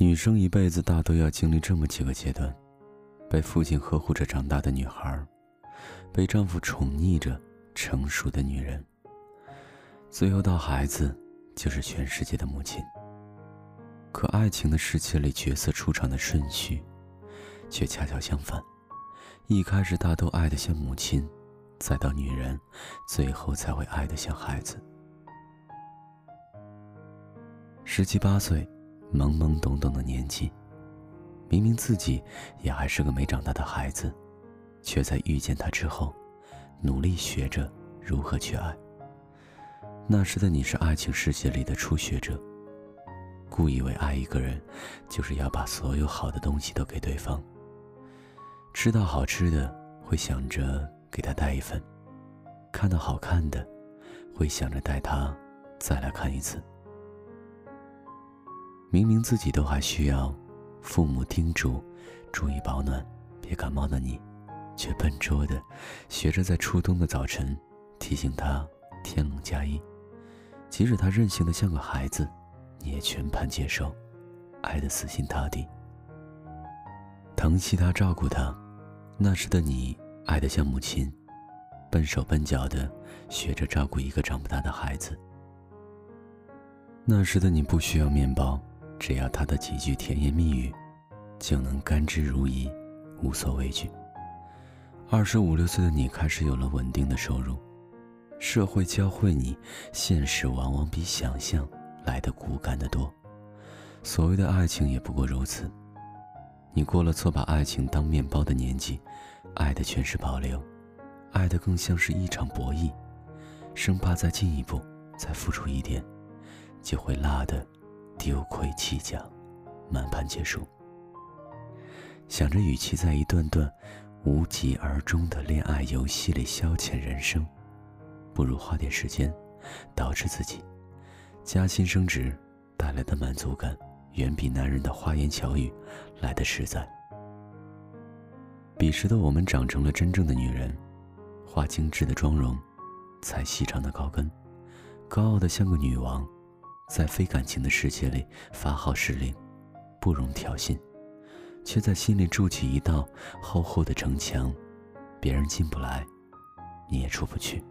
女生一辈子大都要经历这么几个阶段：被父亲呵护着长大的女孩，被丈夫宠溺着成熟的女人，最后到孩子，就是全世界的母亲。可爱情的世界里，角色出场的顺序，却恰巧相反：一开始大都爱得像母亲，再到女人，最后才会爱得像孩子。十七八岁。懵懵懂懂的年纪，明明自己也还是个没长大的孩子，却在遇见他之后，努力学着如何去爱。那时的你是爱情世界里的初学者，故以为爱一个人，就是要把所有好的东西都给对方。吃到好吃的，会想着给他带一份；看到好看的，会想着带他再来看一次。明明自己都还需要父母叮嘱，注意保暖，别感冒的你，却笨拙的学着在初冬的早晨提醒他天冷加衣。即使他任性的像个孩子，你也全盘接受，爱的死心塌地，疼惜他，照顾他。那时的你爱得像母亲，笨手笨脚的学着照顾一个长不大的孩子。那时的你不需要面包。只要他的几句甜言蜜语，就能甘之如饴，无所畏惧。二十五六岁的你开始有了稳定的收入，社会教会你，现实往往比想象来的骨感得多。所谓的爱情也不过如此。你过了错把爱情当面包的年纪，爱的全是保留，爱的更像是一场博弈，生怕再进一步，再付出一点，就会落得。丢盔弃甲，满盘皆输。想着，与其在一段段无疾而终的恋爱游戏里消遣人生，不如花点时间，导致自己加薪升职带来的满足感，远比男人的花言巧语来的实在。彼时的我们长成了真正的女人，化精致的妆容，踩细长的高跟，高傲的像个女王。在非感情的世界里发号施令，不容挑衅，却在心里筑起一道厚厚的城墙，别人进不来，你也出不去。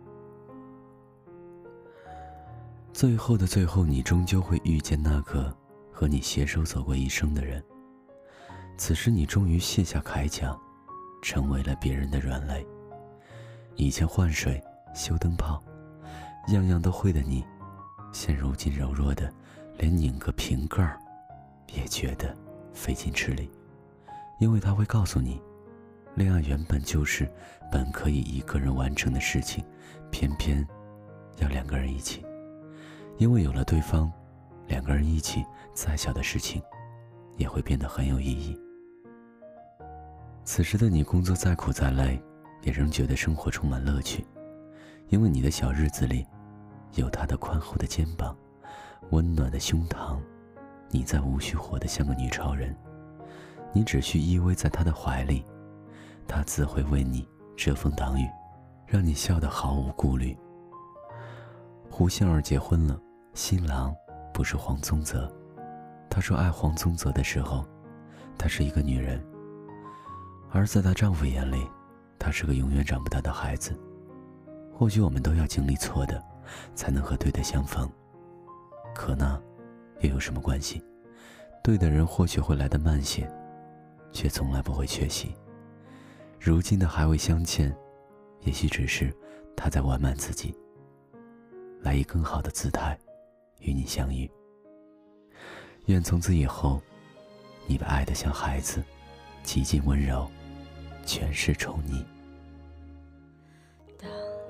最后的最后，你终究会遇见那个和你携手走过一生的人。此时，你终于卸下铠甲，成为了别人的软肋。以前换水、修灯泡，样样都会的你。现如今柔弱的，连拧个瓶盖儿，也觉得费劲吃力，因为他会告诉你，恋爱原本就是本可以一个人完成的事情，偏偏要两个人一起，因为有了对方，两个人一起，再小的事情，也会变得很有意义。此时的你，工作再苦再累，也仍觉得生活充满乐趣，因为你的小日子里。有他的宽厚的肩膀，温暖的胸膛，你再无需活得像个女超人，你只需依偎在他的怀里，他自会为你遮风挡雨，让你笑得毫无顾虑。胡杏儿结婚了，新郎不是黄宗泽。她说爱黄宗泽的时候，她是一个女人，而在她丈夫眼里，她是个永远长不大的孩子。或许我们都要经历错的。才能和对的相逢，可那又有什么关系？对的人或许会来的慢些，却从来不会缺席。如今的还未相见，也许只是他在完满自己，来以更好的姿态与你相遇。愿从此以后，你被爱得像孩子，极尽温柔，全是宠溺。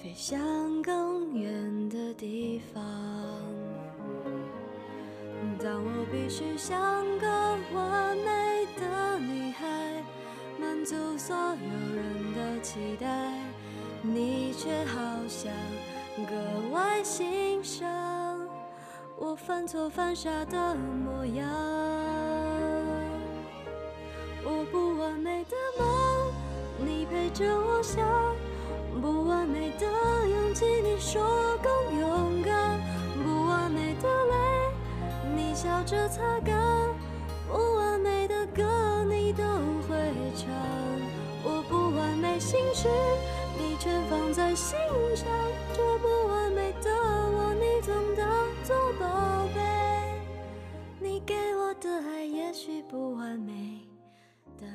飞向更远的地方。当我必须像个完美的女孩，满足所有人的期待，你却好像格外欣赏我犯错犯傻的模样。我不完美的梦，你陪着我想；不完美的勇气，你说更勇敢；不完美的泪，你笑着擦干；不完美的歌，你都会唱。我不完美心事，你全放在心上。这不完美的我，你总当作宝贝。你给我的爱也许不完美。但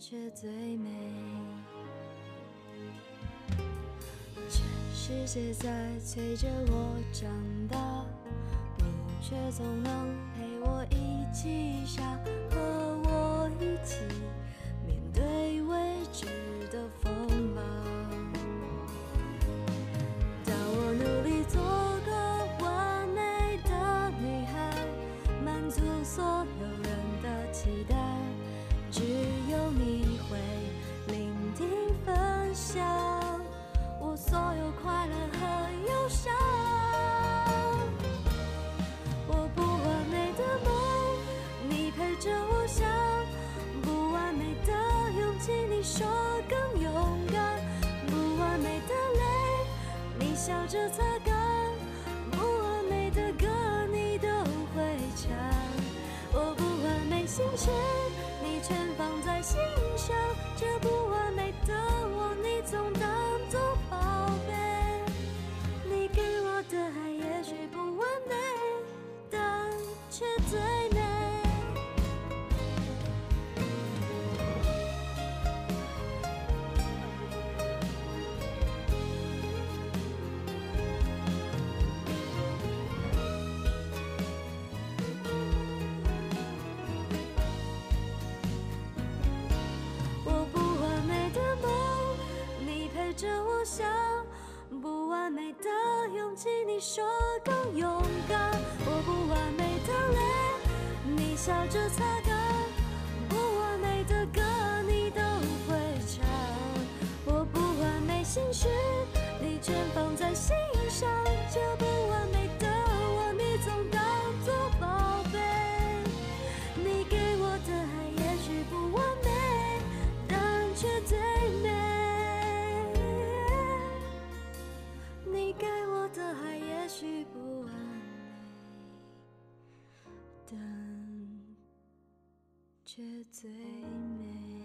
却最美。全世界在催着我长大，你却总能陪我一起傻，和我一起面对未知的锋芒。当我努力做个完美的女孩，满足所有人的期待。只有你会聆听、分享所有快乐和忧伤。我不完美的梦，你陪着我想；不完美的勇气，你说更勇敢；不完美的泪，你笑着擦干；不完美的歌，你都会唱。我不完美心事。说更勇敢；我不完美的泪，你笑着擦干；不完美的歌，你都会唱。我不完美心事，你全放在却最美。